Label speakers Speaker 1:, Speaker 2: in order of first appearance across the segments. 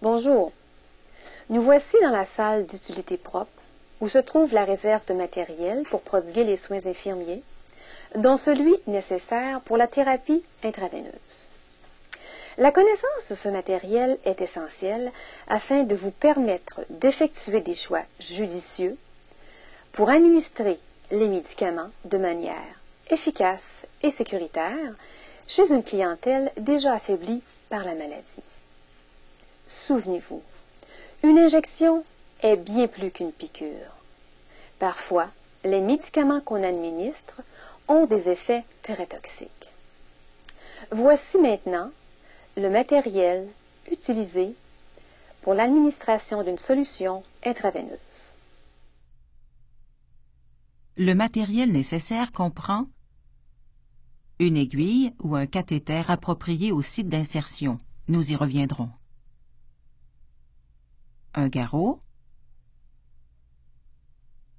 Speaker 1: Bonjour. Nous voici dans la salle d'utilité propre où se trouve la réserve de matériel pour prodiguer les soins infirmiers, dont celui nécessaire pour la thérapie intraveineuse. La connaissance de ce matériel est essentielle afin de vous permettre d'effectuer des choix judicieux pour administrer les médicaments de manière efficace et sécuritaire chez une clientèle déjà affaiblie par la maladie. Souvenez-vous, une injection est bien plus qu'une piqûre. Parfois, les médicaments qu'on administre ont des effets très toxiques. Voici maintenant le matériel utilisé pour l'administration d'une solution intraveineuse.
Speaker 2: Le matériel nécessaire comprend une aiguille ou un cathéter approprié au site d'insertion. Nous y reviendrons. Un garrot,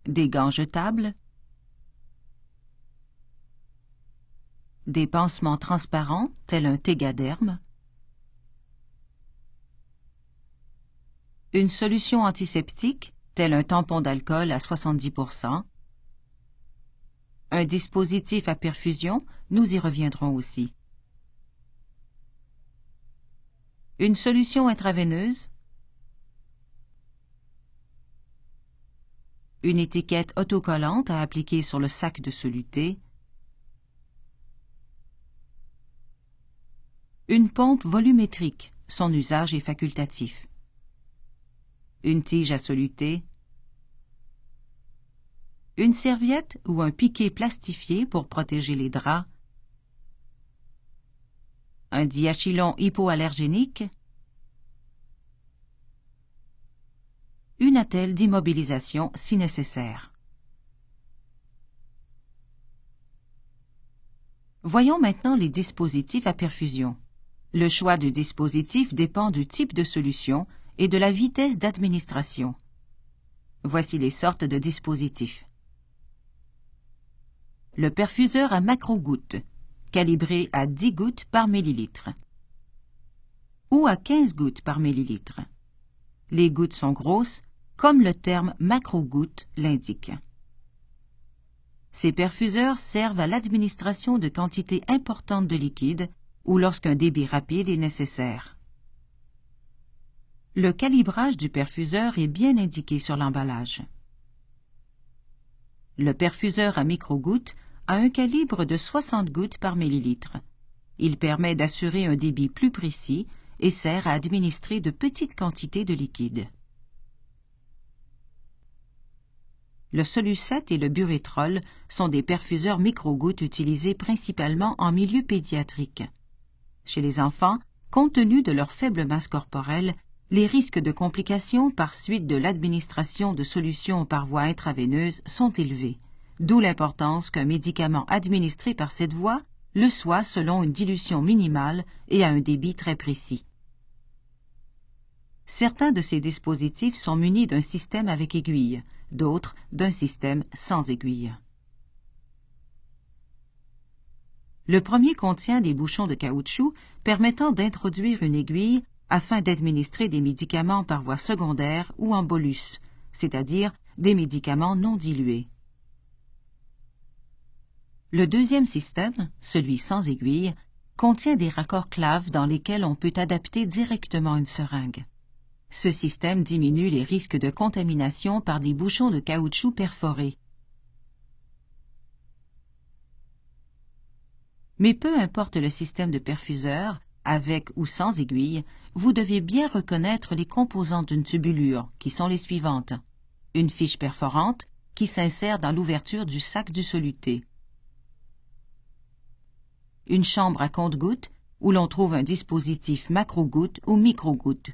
Speaker 2: des gants jetables, des pansements transparents tels un tégaderme, une solution antiseptique tel un tampon d'alcool à 70% un dispositif à perfusion, nous y reviendrons aussi. Une solution intraveineuse, une étiquette autocollante à appliquer sur le sac de soluté, une pompe volumétrique, son usage est facultatif. Une tige à soluter, une serviette ou un piquet plastifié pour protéger les draps, un diachylon hypoallergénique, une attelle d'immobilisation si nécessaire. Voyons maintenant les dispositifs à perfusion. Le choix du dispositif dépend du type de solution et de la vitesse d'administration. Voici les sortes de dispositifs. Le perfuseur à macro-gouttes, calibré à 10 gouttes par millilitre, ou à 15 gouttes par millilitre. Les gouttes sont grosses, comme le terme macro-gouttes l'indique. Ces perfuseurs servent à l'administration de quantités importantes de liquide ou lorsqu'un débit rapide est nécessaire. Le calibrage du perfuseur est bien indiqué sur l'emballage. Le perfuseur à micro-gouttes a un calibre de 60 gouttes par millilitre. Il permet d'assurer un débit plus précis et sert à administrer de petites quantités de liquide. Le Solucet et le Burétrol sont des perfuseurs micro-gouttes utilisés principalement en milieu pédiatrique. Chez les enfants, compte tenu de leur faible masse corporelle, les risques de complications par suite de l'administration de solutions par voie intraveineuse sont élevés, d'où l'importance qu'un médicament administré par cette voie le soit selon une dilution minimale et à un débit très précis. Certains de ces dispositifs sont munis d'un système avec aiguille, d'autres d'un système sans aiguille. Le premier contient des bouchons de caoutchouc permettant d'introduire une aiguille afin d'administrer des médicaments par voie secondaire ou en bolus, c'est-à-dire des médicaments non dilués. Le deuxième système, celui sans aiguille, contient des raccords claves dans lesquels on peut adapter directement une seringue. Ce système diminue les risques de contamination par des bouchons de caoutchouc perforés. Mais peu importe le système de perfuseur, avec ou sans aiguille, vous devez bien reconnaître les composantes d'une tubulure, qui sont les suivantes. Une fiche perforante, qui s'insère dans l'ouverture du sac du soluté. Une chambre à compte-gouttes, où l'on trouve un dispositif macro-goutte ou micro-goutte.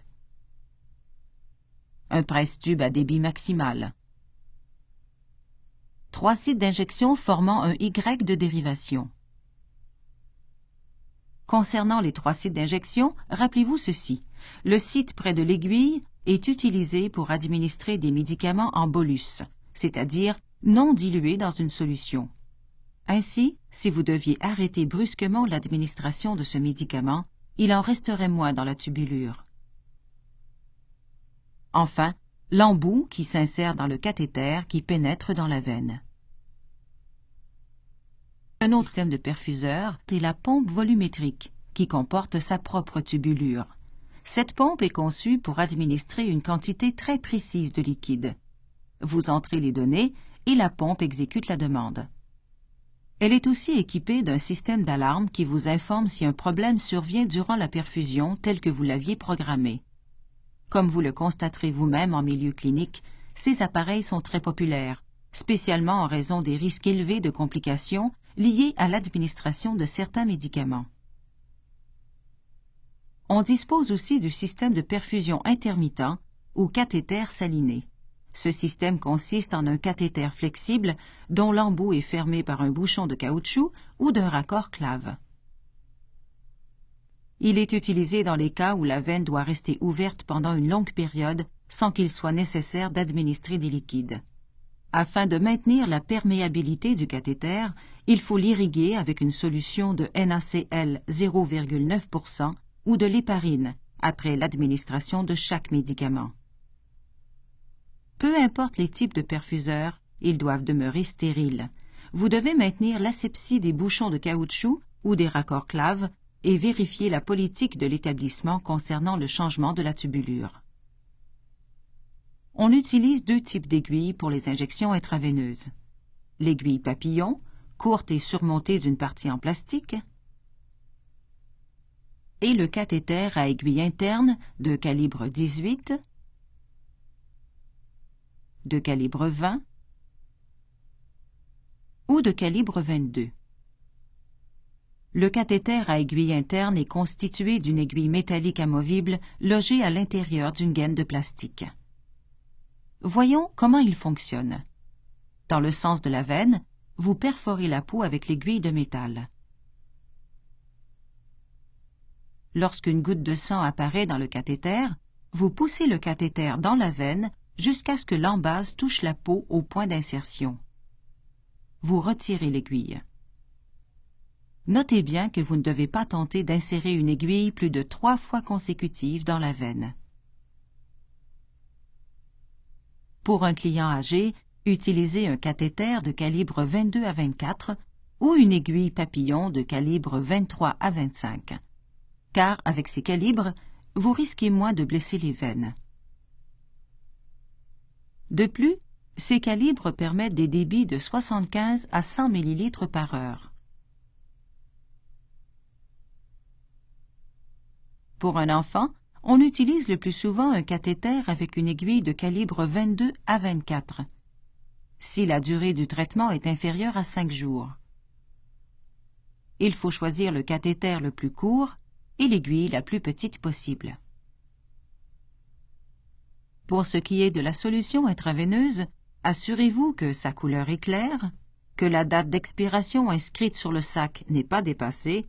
Speaker 2: Un presse-tube à débit maximal. Trois sites d'injection formant un Y de dérivation. Concernant les trois sites d'injection, rappelez-vous ceci. Le site près de l'aiguille est utilisé pour administrer des médicaments en bolus, c'est-à-dire non dilués dans une solution. Ainsi, si vous deviez arrêter brusquement l'administration de ce médicament, il en resterait moins dans la tubulure. Enfin, l'embout qui s'insère dans le cathéter qui pénètre dans la veine. Un autre système de perfuseur est la pompe volumétrique, qui comporte sa propre tubulure. Cette pompe est conçue pour administrer une quantité très précise de liquide. Vous entrez les données et la pompe exécute la demande. Elle est aussi équipée d'un système d'alarme qui vous informe si un problème survient durant la perfusion tel que vous l'aviez programmé. Comme vous le constaterez vous-même en milieu clinique, ces appareils sont très populaires, spécialement en raison des risques élevés de complications liés à l'administration de certains médicaments. On dispose aussi du système de perfusion intermittent ou cathéter saliné. Ce système consiste en un cathéter flexible dont l'embout est fermé par un bouchon de caoutchouc ou d'un raccord clave. Il est utilisé dans les cas où la veine doit rester ouverte pendant une longue période sans qu'il soit nécessaire d'administrer des liquides. Afin de maintenir la perméabilité du cathéter, il faut l'irriguer avec une solution de NaCl 0,9% ou de l'héparine après l'administration de chaque médicament. Peu importe les types de perfuseurs, ils doivent demeurer stériles. Vous devez maintenir l'asepsie des bouchons de caoutchouc ou des raccords claves et vérifier la politique de l'établissement concernant le changement de la tubulure. On utilise deux types d'aiguilles pour les injections intraveineuses. L'aiguille papillon, courte et surmontée d'une partie en plastique, et le cathéter à aiguille interne de calibre 18, de calibre 20 ou de calibre 22. Le cathéter à aiguille interne est constitué d'une aiguille métallique amovible logée à l'intérieur d'une gaine de plastique. Voyons comment il fonctionne. Dans le sens de la veine, vous perforez la peau avec l'aiguille de métal. Lorsqu'une goutte de sang apparaît dans le cathéter, vous poussez le cathéter dans la veine jusqu'à ce que l'embase touche la peau au point d'insertion. Vous retirez l'aiguille. Notez bien que vous ne devez pas tenter d'insérer une aiguille plus de trois fois consécutive dans la veine. Pour un client âgé, utilisez un cathéter de calibre 22 à 24 ou une aiguille papillon de calibre 23 à 25, car avec ces calibres, vous risquez moins de blesser les veines. De plus, ces calibres permettent des débits de 75 à 100 ml par heure. Pour un enfant, on utilise le plus souvent un cathéter avec une aiguille de calibre 22 à 24, si la durée du traitement est inférieure à 5 jours. Il faut choisir le cathéter le plus court et l'aiguille la plus petite possible. Pour ce qui est de la solution intraveineuse, assurez-vous que sa couleur est claire, que la date d'expiration inscrite sur le sac n'est pas dépassée,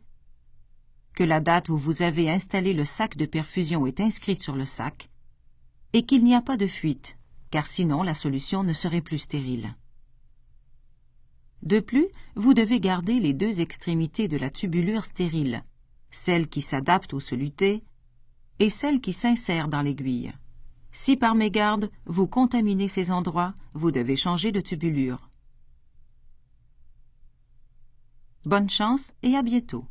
Speaker 2: que la date où vous avez installé le sac de perfusion est inscrite sur le sac, et qu'il n'y a pas de fuite, car sinon la solution ne serait plus stérile. De plus, vous devez garder les deux extrémités de la tubulure stérile, celle qui s'adapte au soluté et celle qui s'insère dans l'aiguille. Si par mégarde vous contaminez ces endroits, vous devez changer de tubulure. Bonne chance et à bientôt.